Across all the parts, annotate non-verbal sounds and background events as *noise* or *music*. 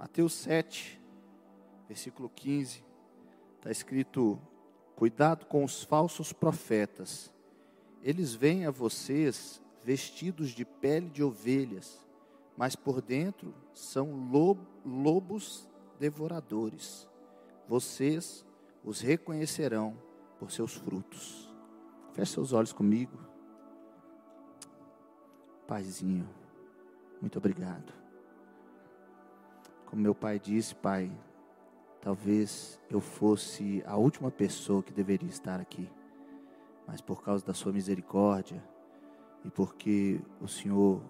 Mateus 7, versículo 15, está escrito: Cuidado com os falsos profetas, eles vêm a vocês vestidos de pele de ovelhas, mas por dentro são lobos devoradores. Vocês os reconhecerão por seus frutos. Feche seus olhos comigo. Paizinho, muito obrigado. Como meu pai disse, pai, talvez eu fosse a última pessoa que deveria estar aqui, mas por causa da sua misericórdia e porque o Senhor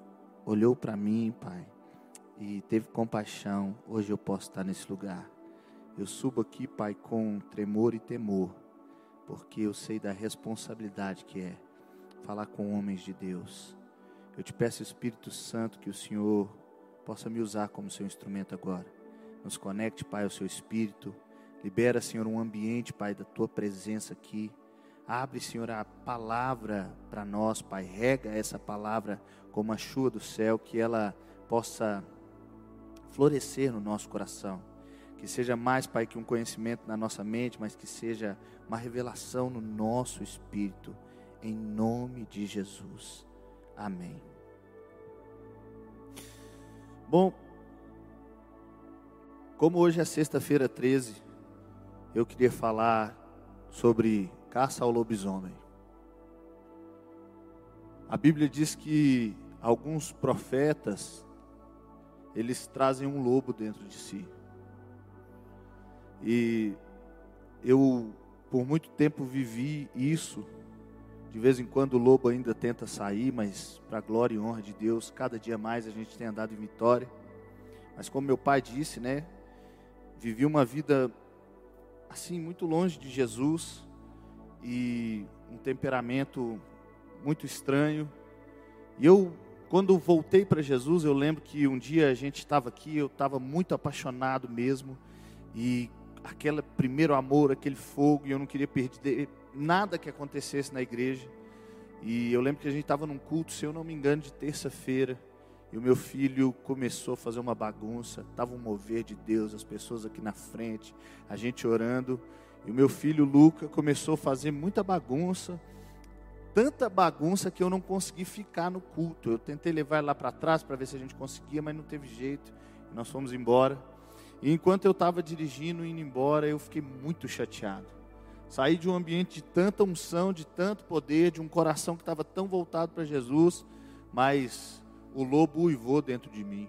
olhou para mim, pai, e teve compaixão, hoje eu posso estar nesse lugar. Eu subo aqui, pai, com tremor e temor, porque eu sei da responsabilidade que é falar com homens de Deus. Eu te peço, Espírito Santo, que o Senhor possa me usar como seu instrumento agora. Nos conecte, Pai, ao seu Espírito. Libera, Senhor, um ambiente, Pai, da tua presença aqui. Abre, Senhor, a palavra para nós, Pai. Rega essa palavra como a chuva do céu, que ela possa florescer no nosso coração. Que seja mais, Pai, que um conhecimento na nossa mente, mas que seja uma revelação no nosso espírito. Em nome de Jesus. Amém. Bom, como hoje é sexta-feira 13, eu queria falar sobre caça ao lobisomem. A Bíblia diz que alguns profetas eles trazem um lobo dentro de si. E eu, por muito tempo, vivi isso. De vez em quando o lobo ainda tenta sair, mas para a glória e honra de Deus, cada dia mais a gente tem andado em vitória. Mas como meu pai disse, né? Vivi uma vida assim muito longe de Jesus e um temperamento muito estranho. E eu quando voltei para Jesus, eu lembro que um dia a gente estava aqui, eu estava muito apaixonado mesmo, e aquele primeiro amor, aquele fogo, e eu não queria perder nada que acontecesse na igreja. E eu lembro que a gente estava num culto, se eu não me engano, de terça-feira, e o meu filho começou a fazer uma bagunça, estava um mover de Deus, as pessoas aqui na frente, a gente orando, e o meu filho Luca começou a fazer muita bagunça, tanta bagunça que eu não consegui ficar no culto. Eu tentei levar ele lá para trás para ver se a gente conseguia, mas não teve jeito. Nós fomos embora. E enquanto eu estava dirigindo, indo embora, eu fiquei muito chateado. Saí de um ambiente de tanta unção, de tanto poder, de um coração que estava tão voltado para Jesus, mas o lobo uivou dentro de mim.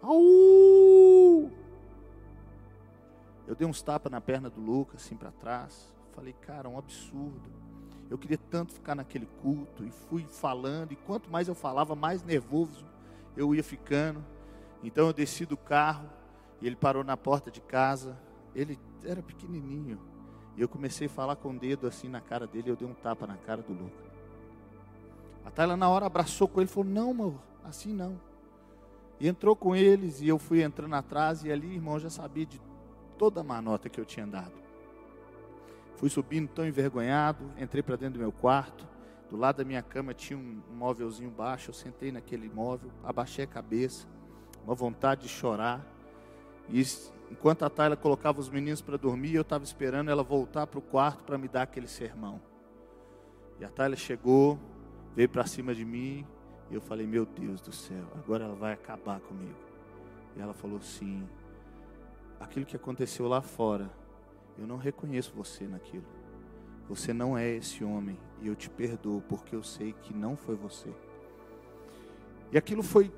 Au! Eu dei uns tapas na perna do Lucas, assim para trás. Falei, cara, um absurdo. Eu queria tanto ficar naquele culto e fui falando, e quanto mais eu falava, mais nervoso eu ia ficando. Então eu desci do carro e ele parou na porta de casa. Ele era pequenininho. E eu comecei a falar com o dedo assim na cara dele, eu dei um tapa na cara do Lucas. A Tayla na hora abraçou com ele e falou: "Não, amor, assim não". E entrou com eles e eu fui entrando atrás e ali, irmão, já sabia de toda a manota que eu tinha dado. Fui subindo tão envergonhado, entrei para dentro do meu quarto. Do lado da minha cama tinha um, móvelzinho baixo. Eu sentei naquele móvel, abaixei a cabeça, uma vontade de chorar. E enquanto a Tayla colocava os meninos para dormir, eu estava esperando ela voltar para o quarto para me dar aquele sermão. E a Tayla chegou, veio para cima de mim, e eu falei: Meu Deus do céu, agora ela vai acabar comigo. E ela falou: Sim, aquilo que aconteceu lá fora eu não reconheço você naquilo. Você não é esse homem e eu te perdoo porque eu sei que não foi você. E aquilo foi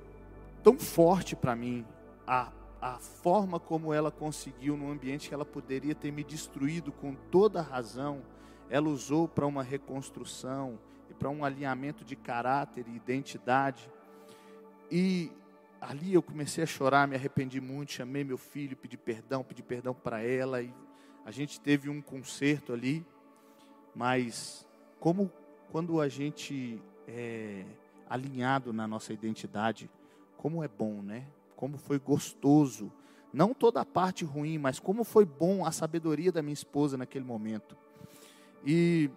tão forte para mim, a, a forma como ela conseguiu, num ambiente que ela poderia ter me destruído com toda a razão, ela usou para uma reconstrução e para um alinhamento de caráter e identidade. E ali eu comecei a chorar, me arrependi muito, chamei meu filho, pedi perdão, pedi perdão para ela e a gente teve um concerto ali, mas como quando a gente é alinhado na nossa identidade, como é bom, né? Como foi gostoso. Não toda a parte ruim, mas como foi bom a sabedoria da minha esposa naquele momento. E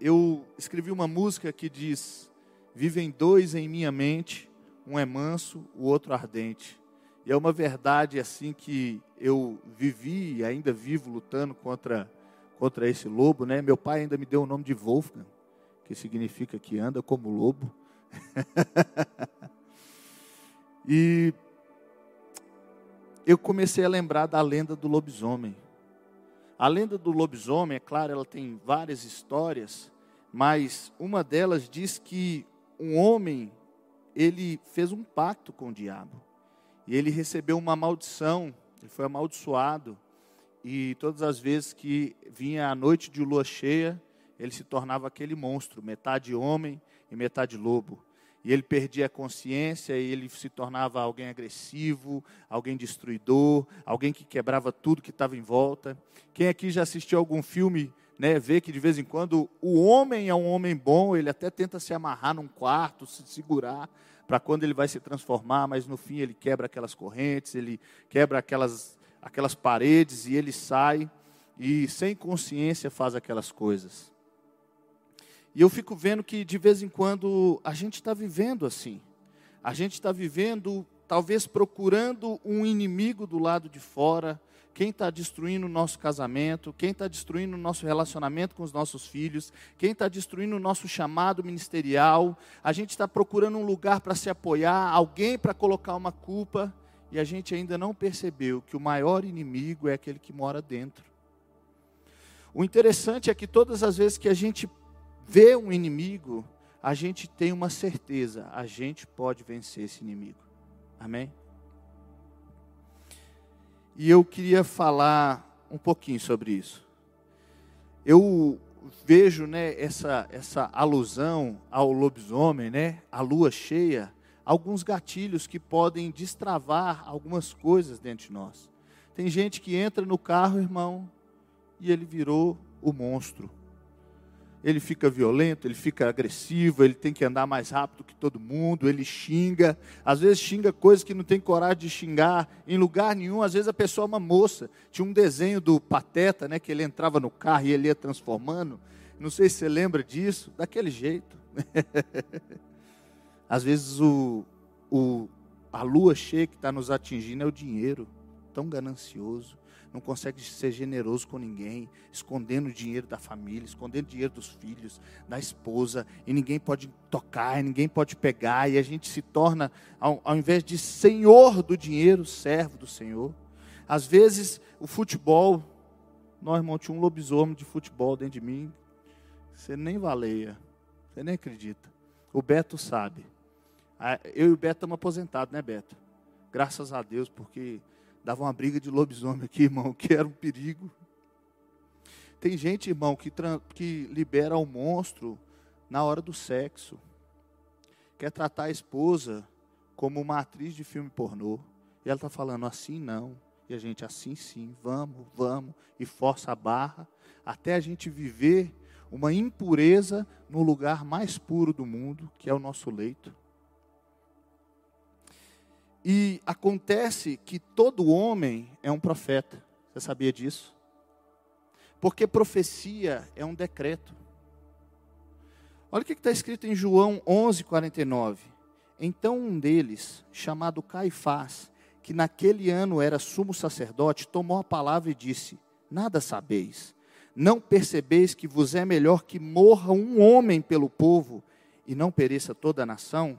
eu escrevi uma música que diz: Vivem dois em minha mente, um é manso, o outro ardente. E é uma verdade assim que eu vivi e ainda vivo lutando contra contra esse lobo, né? Meu pai ainda me deu o nome de Wolfgang, que significa que anda como lobo. *laughs* e eu comecei a lembrar da lenda do lobisomem. A lenda do lobisomem, é claro, ela tem várias histórias, mas uma delas diz que um homem, ele fez um pacto com o diabo. E ele recebeu uma maldição, ele foi amaldiçoado. E todas as vezes que vinha a noite de lua cheia, ele se tornava aquele monstro, metade homem e metade lobo e ele perdia a consciência e ele se tornava alguém agressivo, alguém destruidor, alguém que quebrava tudo que estava em volta. Quem aqui já assistiu algum filme, né, vê que de vez em quando o homem é um homem bom, ele até tenta se amarrar num quarto, se segurar para quando ele vai se transformar, mas no fim ele quebra aquelas correntes, ele quebra aquelas aquelas paredes e ele sai e sem consciência faz aquelas coisas. E eu fico vendo que de vez em quando a gente está vivendo assim. A gente está vivendo, talvez procurando um inimigo do lado de fora. Quem está destruindo o nosso casamento, quem está destruindo o nosso relacionamento com os nossos filhos, quem está destruindo o nosso chamado ministerial. A gente está procurando um lugar para se apoiar, alguém para colocar uma culpa. E a gente ainda não percebeu que o maior inimigo é aquele que mora dentro. O interessante é que todas as vezes que a gente vê um inimigo, a gente tem uma certeza, a gente pode vencer esse inimigo. Amém? E eu queria falar um pouquinho sobre isso. Eu vejo, né, essa essa alusão ao lobisomem, né, a lua cheia, alguns gatilhos que podem destravar algumas coisas dentro de nós. Tem gente que entra no carro, irmão, e ele virou o monstro ele fica violento, ele fica agressivo, ele tem que andar mais rápido que todo mundo, ele xinga, às vezes xinga coisas que não tem coragem de xingar em lugar nenhum, às vezes a pessoa é uma moça. Tinha um desenho do Pateta, né, que ele entrava no carro e ele ia transformando. Não sei se você lembra disso, daquele jeito. *laughs* às vezes o, o, a lua cheia que está nos atingindo é o dinheiro, tão ganancioso não consegue ser generoso com ninguém, escondendo o dinheiro da família, escondendo o dinheiro dos filhos, da esposa, e ninguém pode tocar, ninguém pode pegar, e a gente se torna, ao, ao invés de senhor do dinheiro, servo do Senhor. Às vezes, o futebol, nós, irmão, tinha um lobisomem de futebol dentro de mim, você nem valeia, você nem acredita. O Beto sabe. Eu e o Beto estamos aposentados, né, Beto? Graças a Deus, porque Dava uma briga de lobisomem aqui, irmão, que era um perigo. Tem gente, irmão, que, que libera o monstro na hora do sexo. Quer tratar a esposa como uma atriz de filme pornô. E ela está falando assim não. E a gente assim sim, vamos, vamos. E força a barra. Até a gente viver uma impureza no lugar mais puro do mundo, que é o nosso leito. E acontece que todo homem é um profeta. Você sabia disso? Porque profecia é um decreto. Olha o que está escrito em João 11, 49. Então um deles, chamado Caifás, que naquele ano era sumo sacerdote, tomou a palavra e disse: Nada sabeis, não percebeis que vos é melhor que morra um homem pelo povo e não pereça toda a nação?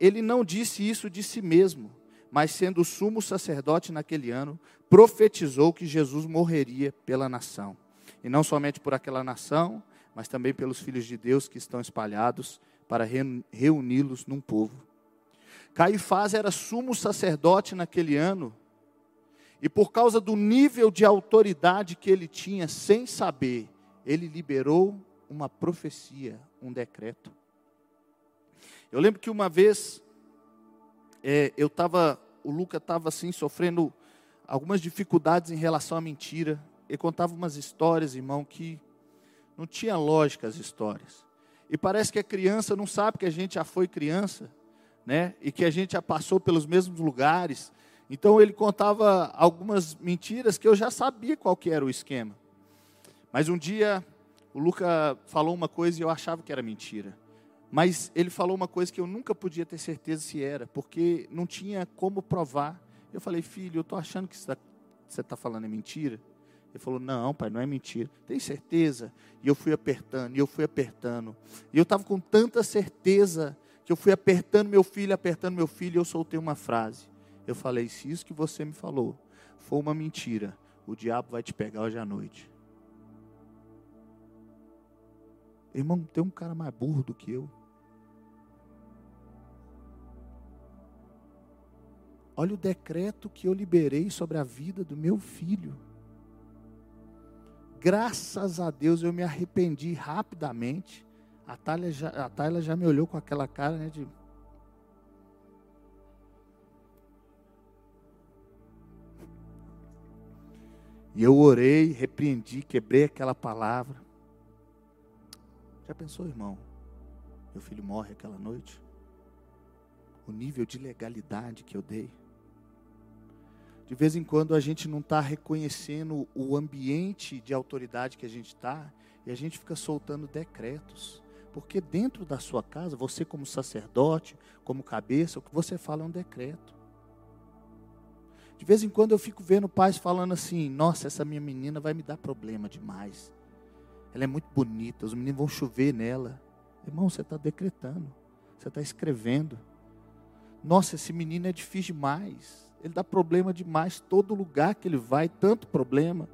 Ele não disse isso de si mesmo, mas sendo sumo sacerdote naquele ano, profetizou que Jesus morreria pela nação. E não somente por aquela nação, mas também pelos filhos de Deus que estão espalhados para reuni-los num povo. Caifás era sumo sacerdote naquele ano, e por causa do nível de autoridade que ele tinha, sem saber, ele liberou uma profecia, um decreto. Eu lembro que uma vez é, eu estava, o Luca estava assim sofrendo algumas dificuldades em relação à mentira. Ele contava umas histórias, irmão, que não tinha lógica as histórias. E parece que a criança não sabe que a gente já foi criança, né? E que a gente já passou pelos mesmos lugares. Então ele contava algumas mentiras que eu já sabia qual que era o esquema. Mas um dia o Luca falou uma coisa e eu achava que era mentira. Mas ele falou uma coisa que eu nunca podia ter certeza se era, porque não tinha como provar Eu falei, filho, eu estou achando que você está tá falando é mentira. Ele falou, não, pai, não é mentira. Tem certeza? E eu fui apertando, e eu fui apertando. E eu estava com tanta certeza que eu fui apertando meu filho, apertando meu filho, e eu soltei uma frase. Eu falei, se isso que você me falou for uma mentira, o diabo vai te pegar hoje à noite. Irmão, tem um cara mais burro do que eu. Olha o decreto que eu liberei sobre a vida do meu filho. Graças a Deus eu me arrependi rapidamente. A Thalia já, a já me olhou com aquela cara né, de. E eu orei, repreendi, quebrei aquela palavra. Já pensou, irmão? Meu filho morre aquela noite? O nível de legalidade que eu dei. De vez em quando a gente não está reconhecendo o ambiente de autoridade que a gente está e a gente fica soltando decretos. Porque dentro da sua casa, você como sacerdote, como cabeça, o que você fala é um decreto. De vez em quando eu fico vendo pais falando assim: nossa, essa minha menina vai me dar problema demais. Ela é muito bonita, os meninos vão chover nela. Irmão, você está decretando, você está escrevendo. Nossa, esse menino é difícil demais. Ele dá problema demais, todo lugar que ele vai, tanto problema.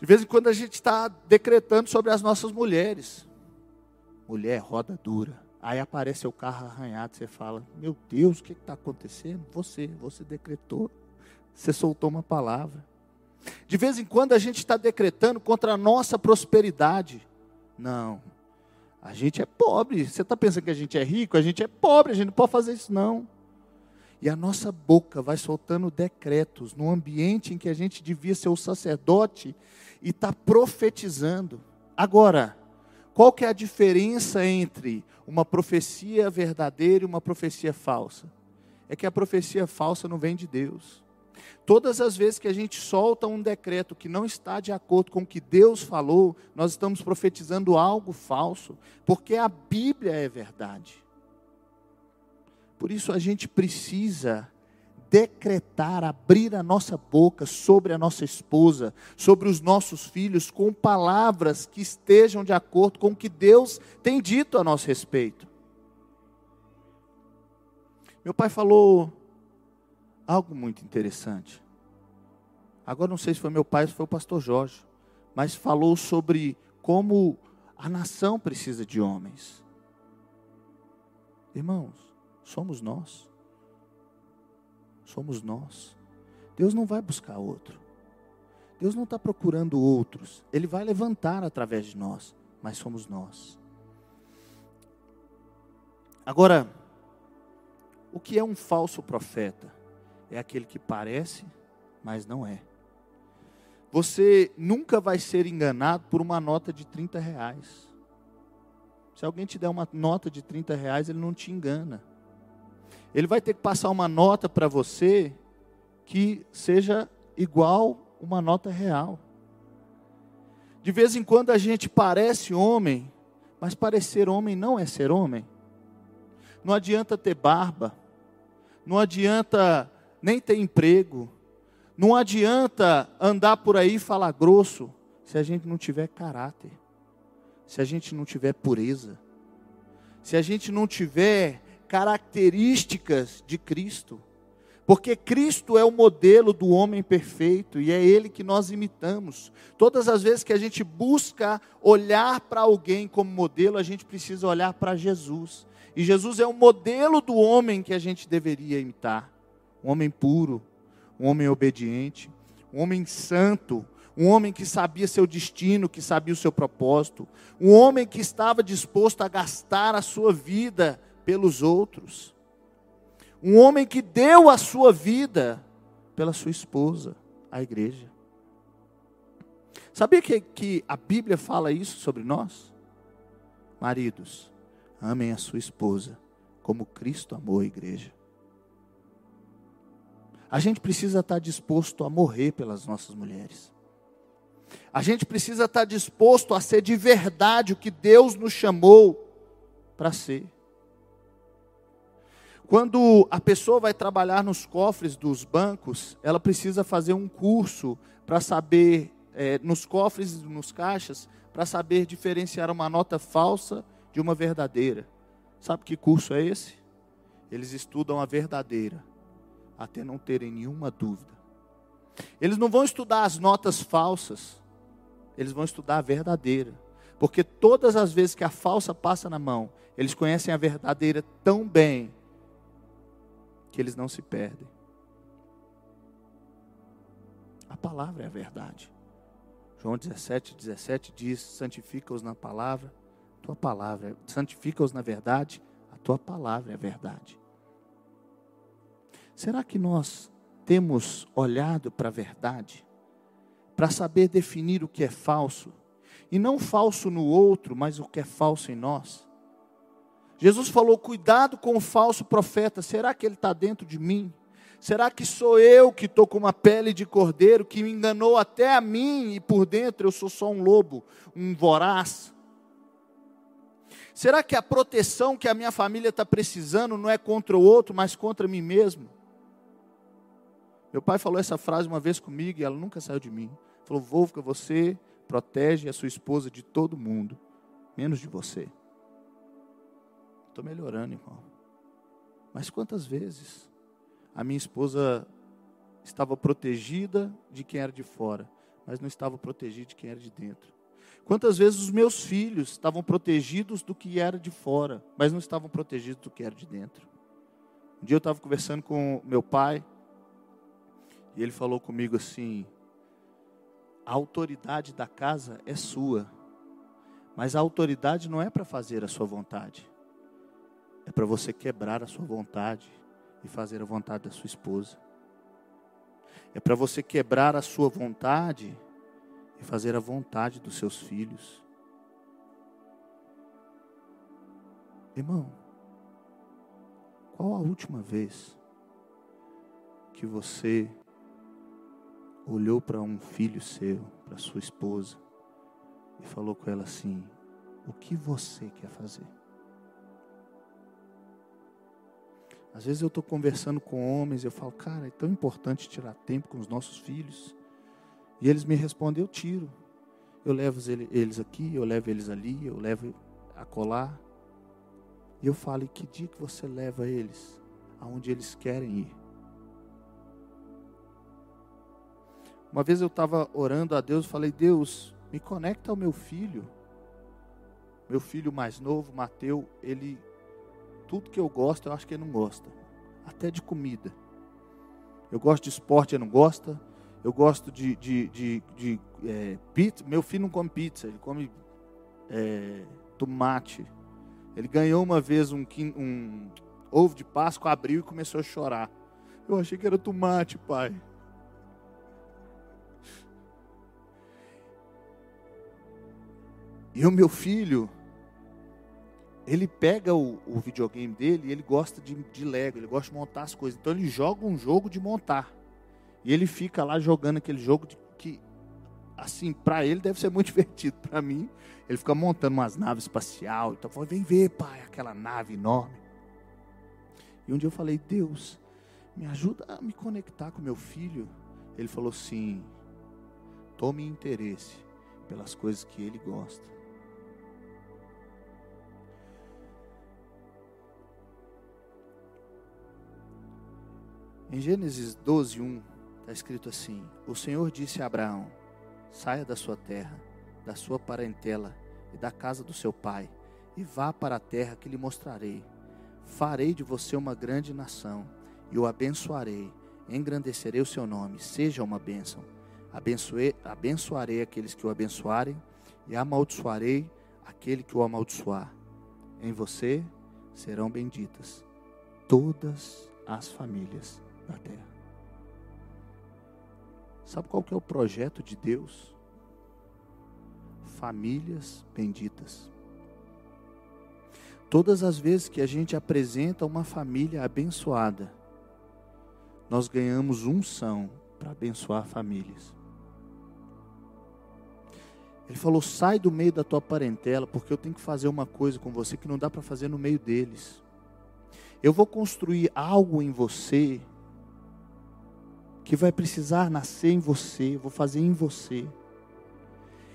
De vez em quando a gente está decretando sobre as nossas mulheres. Mulher, roda dura. Aí aparece o carro arranhado, você fala: Meu Deus, o que está acontecendo? Você, você decretou, você soltou uma palavra. De vez em quando a gente está decretando contra a nossa prosperidade. Não, a gente é pobre. Você está pensando que a gente é rico? A gente é pobre, a gente não pode fazer isso não. E a nossa boca vai soltando decretos no ambiente em que a gente devia ser o sacerdote e está profetizando. Agora, qual que é a diferença entre uma profecia verdadeira e uma profecia falsa? É que a profecia falsa não vem de Deus. Todas as vezes que a gente solta um decreto que não está de acordo com o que Deus falou, nós estamos profetizando algo falso, porque a Bíblia é verdade. Por isso a gente precisa decretar, abrir a nossa boca sobre a nossa esposa, sobre os nossos filhos, com palavras que estejam de acordo com o que Deus tem dito a nosso respeito. Meu pai falou algo muito interessante. Agora não sei se foi meu pai se foi o pastor Jorge, mas falou sobre como a nação precisa de homens. Irmãos, somos nós. Somos nós. Deus não vai buscar outro. Deus não está procurando outros. Ele vai levantar através de nós, mas somos nós. Agora, o que é um falso profeta? É aquele que parece, mas não é. Você nunca vai ser enganado por uma nota de 30 reais. Se alguém te der uma nota de 30 reais, ele não te engana. Ele vai ter que passar uma nota para você que seja igual uma nota real. De vez em quando a gente parece homem, mas parecer homem não é ser homem. Não adianta ter barba, não adianta nem ter emprego. Não adianta andar por aí e falar grosso se a gente não tiver caráter, se a gente não tiver pureza, se a gente não tiver características de Cristo. Porque Cristo é o modelo do homem perfeito e é ele que nós imitamos. Todas as vezes que a gente busca olhar para alguém como modelo, a gente precisa olhar para Jesus. E Jesus é o modelo do homem que a gente deveria imitar um homem puro, um homem obediente, um homem santo, um homem que sabia seu destino, que sabia o seu propósito, um homem que estava disposto a gastar a sua vida pelos outros, um homem que deu a sua vida pela sua esposa, a igreja. Sabia que, que a Bíblia fala isso sobre nós? Maridos, amem a sua esposa como Cristo amou a igreja. A gente precisa estar disposto a morrer pelas nossas mulheres. A gente precisa estar disposto a ser de verdade o que Deus nos chamou para ser. Quando a pessoa vai trabalhar nos cofres dos bancos, ela precisa fazer um curso para saber, é, nos cofres e nos caixas, para saber diferenciar uma nota falsa de uma verdadeira. Sabe que curso é esse? Eles estudam a verdadeira, até não terem nenhuma dúvida. Eles não vão estudar as notas falsas, eles vão estudar a verdadeira. Porque todas as vezes que a falsa passa na mão, eles conhecem a verdadeira tão bem que eles não se perdem. A palavra é a verdade. João 17, 17 diz: santifica-os na palavra, tua palavra, santifica-os na verdade, a tua palavra é a verdade. Será que nós temos olhado para a verdade, para saber definir o que é falso, e não falso no outro, mas o que é falso em nós? Jesus falou: cuidado com o falso profeta, será que ele está dentro de mim? Será que sou eu que estou com uma pele de cordeiro, que me enganou até a mim e por dentro eu sou só um lobo, um voraz? Será que a proteção que a minha família está precisando não é contra o outro, mas contra mim mesmo? Meu pai falou essa frase uma vez comigo e ela nunca saiu de mim. Falou: Wolfgang, você protege a sua esposa de todo mundo, menos de você. Estou melhorando, irmão. Mas quantas vezes a minha esposa estava protegida de quem era de fora, mas não estava protegida de quem era de dentro? Quantas vezes os meus filhos estavam protegidos do que era de fora, mas não estavam protegidos do que era de dentro? Um dia eu estava conversando com meu pai, e ele falou comigo assim: a autoridade da casa é sua, mas a autoridade não é para fazer a sua vontade, é para você quebrar a sua vontade e fazer a vontade da sua esposa. É para você quebrar a sua vontade e fazer a vontade dos seus filhos. Irmão, qual a última vez que você olhou para um filho seu, para sua esposa, e falou com ela assim: O que você quer fazer? Às vezes eu estou conversando com homens eu falo, cara, é tão importante tirar tempo com os nossos filhos. E eles me respondem, eu tiro. Eu levo eles aqui, eu levo eles ali, eu levo a colar. E eu falo, e que dia que você leva eles aonde eles querem ir? Uma vez eu estava orando a Deus, falei, Deus, me conecta ao meu filho. Meu filho mais novo, Mateus, ele tudo que eu gosto, eu acho que ele não gosta. Até de comida. Eu gosto de esporte, ele não gosta. Eu gosto de, de, de, de é, pizza. Meu filho não come pizza, ele come é, tomate. Ele ganhou uma vez um, um ovo de Páscoa, abriu e começou a chorar. Eu achei que era tomate, pai. E o meu filho, ele pega o, o videogame dele e ele gosta de, de Lego, ele gosta de montar as coisas. Então ele joga um jogo de montar. E ele fica lá jogando aquele jogo de, que, assim, para ele deve ser muito *laughs* divertido. Para mim, ele fica montando umas naves espacial. Então, falei, vem ver, pai, aquela nave enorme. E um dia eu falei, Deus, me ajuda a me conectar com meu filho. Ele falou assim: tome interesse pelas coisas que ele gosta. Em Gênesis 12, 1, está escrito assim: O Senhor disse a Abraão: Saia da sua terra, da sua parentela e da casa do seu pai, e vá para a terra que lhe mostrarei. Farei de você uma grande nação, e o abençoarei, engrandecerei o seu nome, seja uma bênção. Abençoe, abençoarei aqueles que o abençoarem, e amaldiçoarei aquele que o amaldiçoar. Em você serão benditas todas as famílias na terra. Sabe qual que é o projeto de Deus? Famílias benditas. Todas as vezes que a gente apresenta uma família abençoada, nós ganhamos unção para abençoar famílias. Ele falou: sai do meio da tua parentela, porque eu tenho que fazer uma coisa com você que não dá para fazer no meio deles. eu vou construir algo em você que vai precisar nascer em você, vou fazer em você.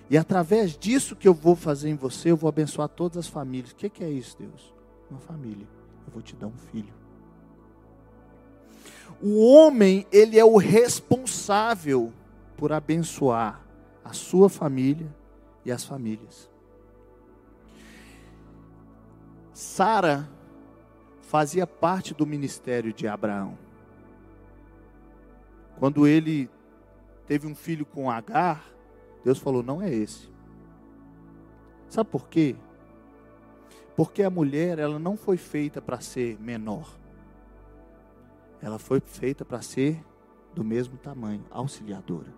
E através disso que eu vou fazer em você, eu vou abençoar todas as famílias. O que, que é isso, Deus? Uma família. Eu vou te dar um filho. O homem, ele é o responsável por abençoar a sua família e as famílias. Sara fazia parte do ministério de Abraão. Quando ele teve um filho com Agar, Deus falou: não é esse. Sabe por quê? Porque a mulher, ela não foi feita para ser menor. Ela foi feita para ser do mesmo tamanho, auxiliadora.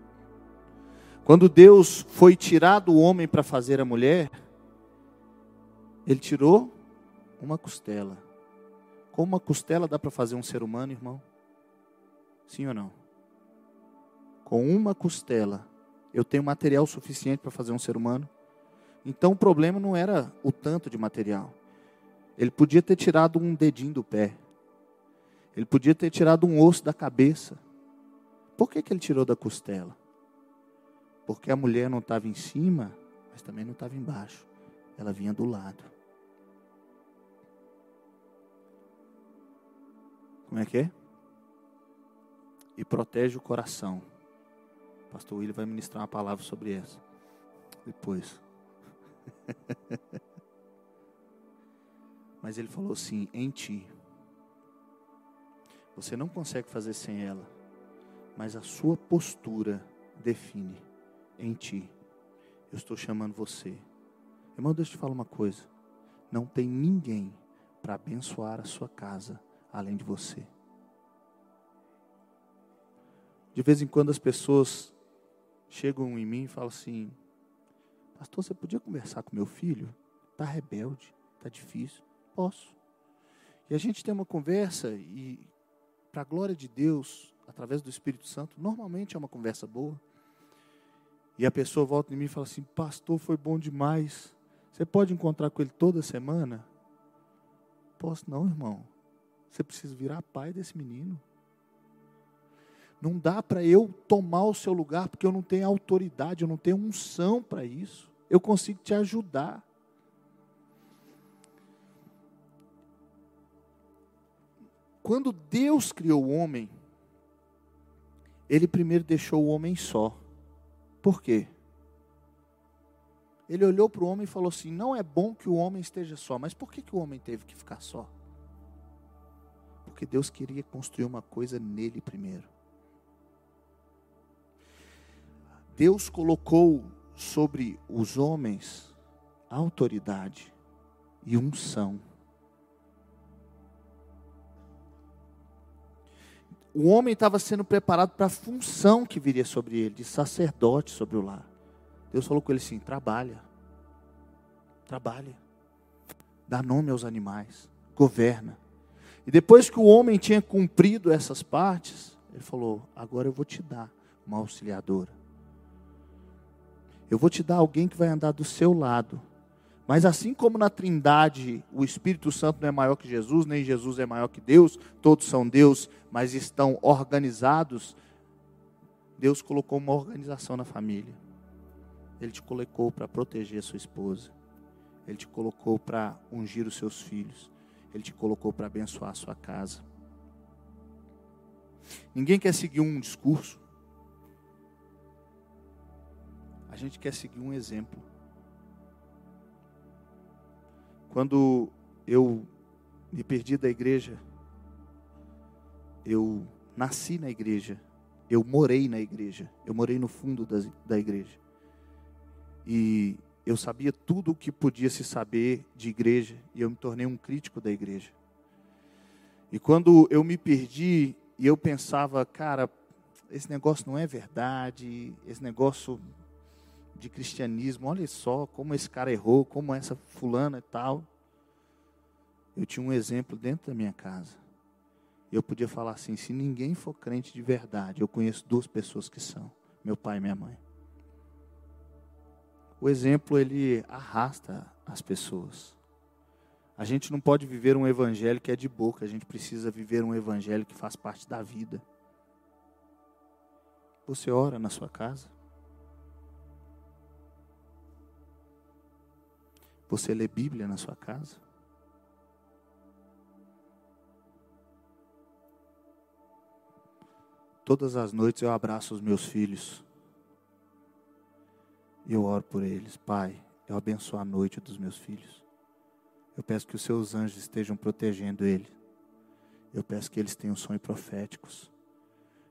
Quando Deus foi tirar do homem para fazer a mulher, ele tirou uma costela. Com uma costela dá para fazer um ser humano, irmão? Sim ou não? Com uma costela, eu tenho material suficiente para fazer um ser humano? Então o problema não era o tanto de material. Ele podia ter tirado um dedinho do pé. Ele podia ter tirado um osso da cabeça. Por que, que ele tirou da costela? Porque a mulher não estava em cima, mas também não estava embaixo. Ela vinha do lado. Como é que é? E protege o coração. Pastor William vai ministrar uma palavra sobre essa. Depois. *laughs* Mas ele falou assim: em ti. Você não consegue fazer sem ela, mas a sua postura define em ti. Eu estou chamando você. Irmão, deixa eu te falar uma coisa. Não tem ninguém para abençoar a sua casa além de você. De vez em quando as pessoas chegam em mim e falam assim: Pastor, você podia conversar com meu filho? Está rebelde, está difícil. Posso. E a gente tem uma conversa e, para a glória de Deus, através do Espírito Santo, normalmente é uma conversa boa. E a pessoa volta em mim e fala assim: Pastor, foi bom demais. Você pode encontrar com ele toda semana? Posso não, irmão. Você precisa virar pai desse menino. Não dá para eu tomar o seu lugar porque eu não tenho autoridade, eu não tenho unção para isso. Eu consigo te ajudar. Quando Deus criou o homem, ele primeiro deixou o homem só. Por quê? Ele olhou para o homem e falou assim: Não é bom que o homem esteja só. Mas por que, que o homem teve que ficar só? Porque Deus queria construir uma coisa nele primeiro. Deus colocou sobre os homens autoridade e unção. O homem estava sendo preparado para a função que viria sobre ele, de sacerdote sobre o lar. Deus falou com ele assim: trabalha, trabalha, dá nome aos animais, governa. E depois que o homem tinha cumprido essas partes, ele falou: agora eu vou te dar uma auxiliadora. Eu vou te dar alguém que vai andar do seu lado. Mas assim como na Trindade o Espírito Santo não é maior que Jesus, nem Jesus é maior que Deus, todos são Deus, mas estão organizados, Deus colocou uma organização na família. Ele te colocou para proteger a sua esposa. Ele te colocou para ungir os seus filhos. Ele te colocou para abençoar a sua casa. Ninguém quer seguir um discurso. A gente quer seguir um exemplo. Quando eu me perdi da igreja, eu nasci na igreja, eu morei na igreja, eu morei no fundo da, da igreja. E eu sabia tudo o que podia se saber de igreja, e eu me tornei um crítico da igreja. E quando eu me perdi, e eu pensava, cara, esse negócio não é verdade, esse negócio de cristianismo, olha só como esse cara errou, como essa fulana e tal. Eu tinha um exemplo dentro da minha casa. Eu podia falar assim: se ninguém for crente de verdade, eu conheço duas pessoas que são, meu pai e minha mãe. O exemplo ele arrasta as pessoas. A gente não pode viver um evangelho que é de boca, a gente precisa viver um evangelho que faz parte da vida. Você ora na sua casa? Você lê Bíblia na sua casa? Todas as noites eu abraço os meus filhos. E eu oro por eles. Pai, eu abençoo a noite dos meus filhos. Eu peço que os seus anjos estejam protegendo ele. Eu peço que eles tenham sonhos proféticos.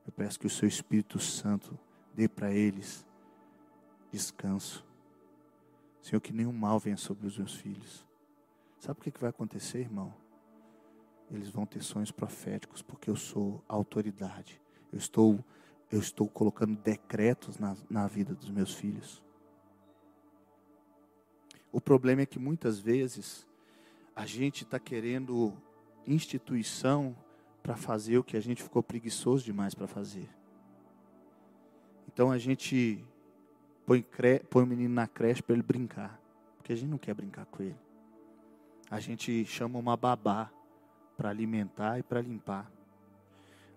Eu peço que o seu Espírito Santo dê para eles descanso. Senhor, que nenhum mal venha sobre os meus filhos. Sabe o que vai acontecer, irmão? Eles vão ter sonhos proféticos, porque eu sou autoridade. Eu estou, eu estou colocando decretos na, na vida dos meus filhos. O problema é que muitas vezes a gente está querendo instituição para fazer o que a gente ficou preguiçoso demais para fazer. Então a gente põe, cre... põe o menino na creche para ele brincar, porque a gente não quer brincar com ele. A gente chama uma babá para alimentar e para limpar.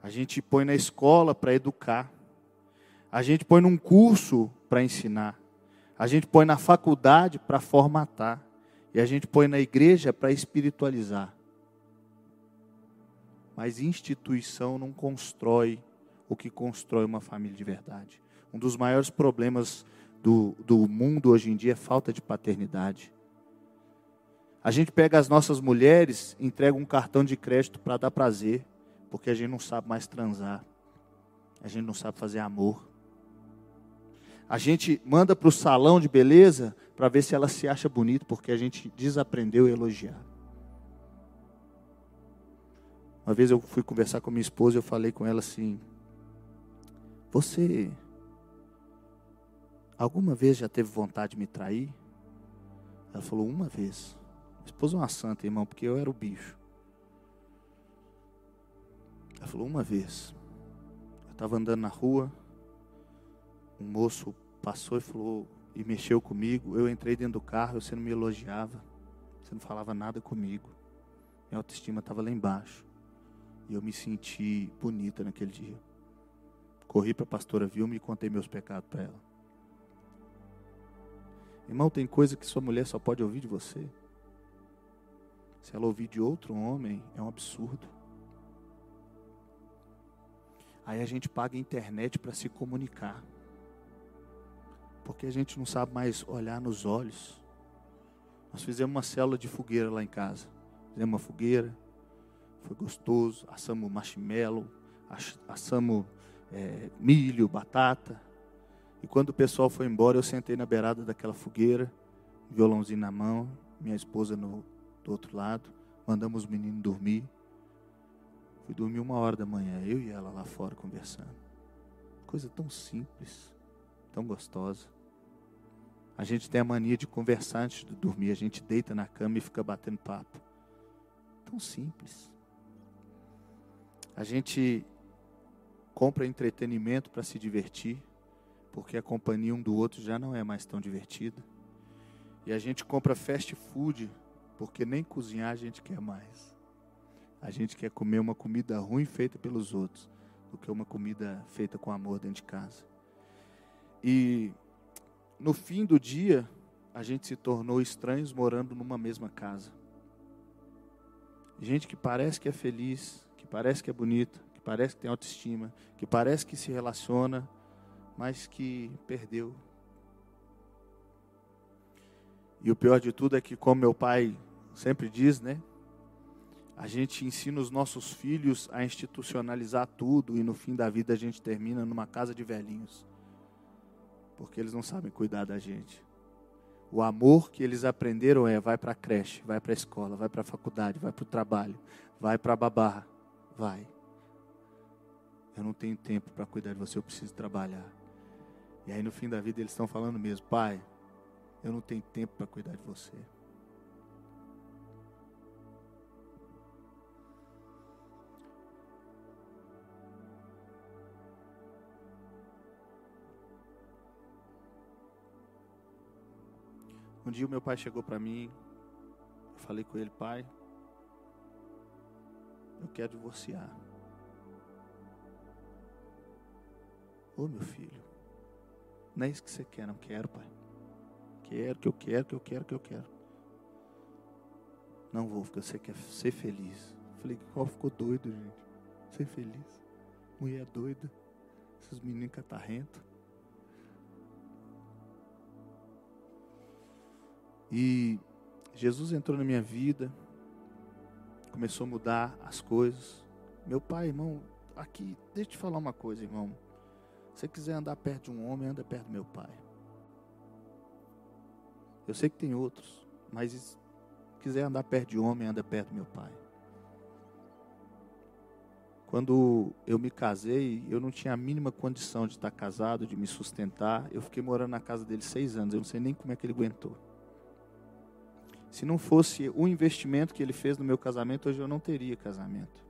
A gente põe na escola para educar. A gente põe num curso para ensinar. A gente põe na faculdade para formatar. E a gente põe na igreja para espiritualizar. Mas instituição não constrói o que constrói uma família de verdade. Um dos maiores problemas do, do mundo hoje em dia é falta de paternidade. A gente pega as nossas mulheres, entrega um cartão de crédito para dar prazer, porque a gente não sabe mais transar. A gente não sabe fazer amor. A gente manda para o salão de beleza para ver se ela se acha bonita, porque a gente desaprendeu a elogiar. Uma vez eu fui conversar com minha esposa e eu falei com ela assim: Você alguma vez já teve vontade de me trair? Ela falou: Uma vez. Esposa é uma santa, irmão, porque eu era o bicho. Ela falou: Uma vez. Eu estava andando na rua, um moço passou e falou e mexeu comigo. Eu entrei dentro do carro, você não me elogiava, você não falava nada comigo. Minha autoestima estava lá embaixo. E eu me senti bonita naquele dia. Corri para a pastora Vilma e contei meus pecados para ela. Irmão, tem coisa que sua mulher só pode ouvir de você. Se ela ouvir de outro homem, é um absurdo. Aí a gente paga a internet para se comunicar porque a gente não sabe mais olhar nos olhos. Nós fizemos uma célula de fogueira lá em casa. Fizemos uma fogueira, foi gostoso. Assamos marshmallow, assamos é, milho, batata. E quando o pessoal foi embora, eu sentei na beirada daquela fogueira, violãozinho na mão, minha esposa no, do outro lado. Mandamos os meninos dormir. Fui dormir uma hora da manhã, eu e ela lá fora conversando. Coisa tão simples, tão gostosa. A gente tem a mania de conversar antes de dormir. A gente deita na cama e fica batendo papo. Tão simples. A gente compra entretenimento para se divertir, porque a companhia um do outro já não é mais tão divertida. E a gente compra fast food, porque nem cozinhar a gente quer mais. A gente quer comer uma comida ruim feita pelos outros, do que uma comida feita com amor dentro de casa. E no fim do dia, a gente se tornou estranhos morando numa mesma casa. Gente que parece que é feliz, que parece que é bonita, que parece que tem autoestima, que parece que se relaciona, mas que perdeu. E o pior de tudo é que, como meu pai sempre diz, né? A gente ensina os nossos filhos a institucionalizar tudo e no fim da vida a gente termina numa casa de velhinhos porque eles não sabem cuidar da gente. O amor que eles aprenderam é: vai para a creche, vai para a escola, vai para a faculdade, vai para o trabalho, vai para a babá, vai. Eu não tenho tempo para cuidar de você, eu preciso trabalhar. E aí no fim da vida eles estão falando mesmo: pai, eu não tenho tempo para cuidar de você. Um dia o meu pai chegou para mim, falei com ele, pai, eu quero divorciar. Ô meu filho, não é isso que você quer, não quero, pai. Quero, que eu quero, que eu quero, que eu quero. Não vou, porque você quer ser feliz. Falei, qual ficou doido, gente? Ser feliz. Mulher doida. Esses meninos catarrentos. E Jesus entrou na minha vida, começou a mudar as coisas. Meu pai, irmão, aqui, deixa eu te falar uma coisa, irmão. Se você quiser andar perto de um homem, anda perto do meu pai. Eu sei que tem outros, mas se quiser andar perto de homem, anda perto do meu pai. Quando eu me casei, eu não tinha a mínima condição de estar casado, de me sustentar. Eu fiquei morando na casa dele seis anos. Eu não sei nem como é que ele aguentou. Se não fosse o investimento que ele fez no meu casamento, hoje eu não teria casamento.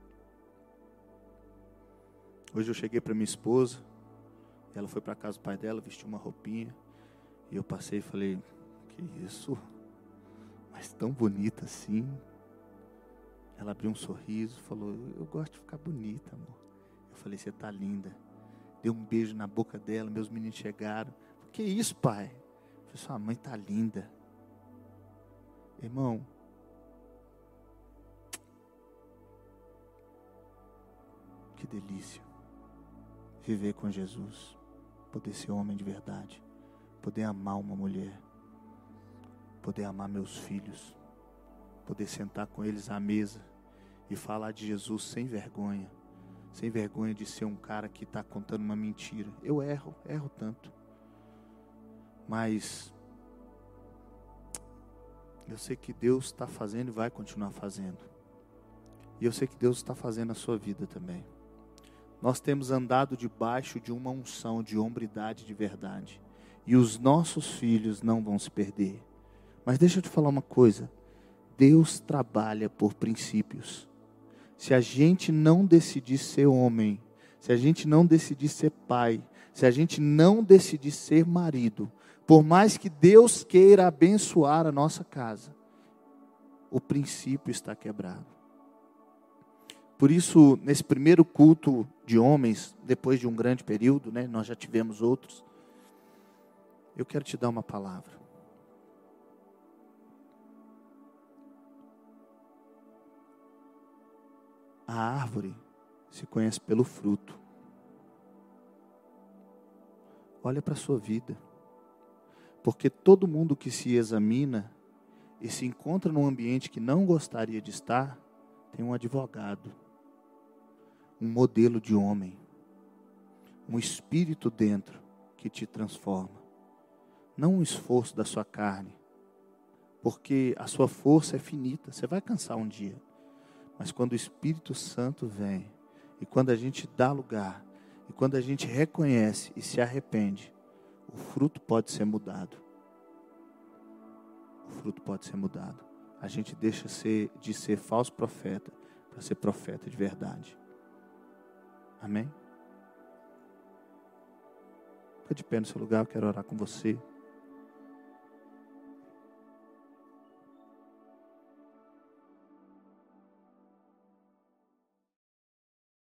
Hoje eu cheguei para minha esposa, ela foi para casa do pai dela, vestiu uma roupinha, e eu passei e falei: Que isso? Mas tão bonita assim. Ela abriu um sorriso, falou: Eu gosto de ficar bonita, amor. Eu falei: Você tá linda. Deu um beijo na boca dela, meus meninos chegaram. Que isso, pai? Eu falei: Sua mãe tá linda. Irmão, que delícia viver com Jesus, poder ser homem de verdade, poder amar uma mulher, poder amar meus filhos, poder sentar com eles à mesa e falar de Jesus sem vergonha, sem vergonha de ser um cara que está contando uma mentira. Eu erro, erro tanto, mas eu sei que Deus está fazendo e vai continuar fazendo. E eu sei que Deus está fazendo a sua vida também. Nós temos andado debaixo de uma unção de hombridade de verdade. E os nossos filhos não vão se perder. Mas deixa eu te falar uma coisa. Deus trabalha por princípios. Se a gente não decidir ser homem, se a gente não decidir ser pai, se a gente não decidir ser marido, por mais que Deus queira abençoar a nossa casa, o princípio está quebrado. Por isso, nesse primeiro culto de homens, depois de um grande período, né, nós já tivemos outros, eu quero te dar uma palavra. A árvore se conhece pelo fruto. Olha para a sua vida. Porque todo mundo que se examina e se encontra num ambiente que não gostaria de estar, tem um advogado, um modelo de homem, um espírito dentro que te transforma. Não um esforço da sua carne, porque a sua força é finita, você vai cansar um dia. Mas quando o Espírito Santo vem, e quando a gente dá lugar, e quando a gente reconhece e se arrepende, o fruto pode ser mudado. O fruto pode ser mudado. A gente deixa de ser falso profeta para ser profeta de verdade. Amém? Fica de pé no seu lugar, eu quero orar com você.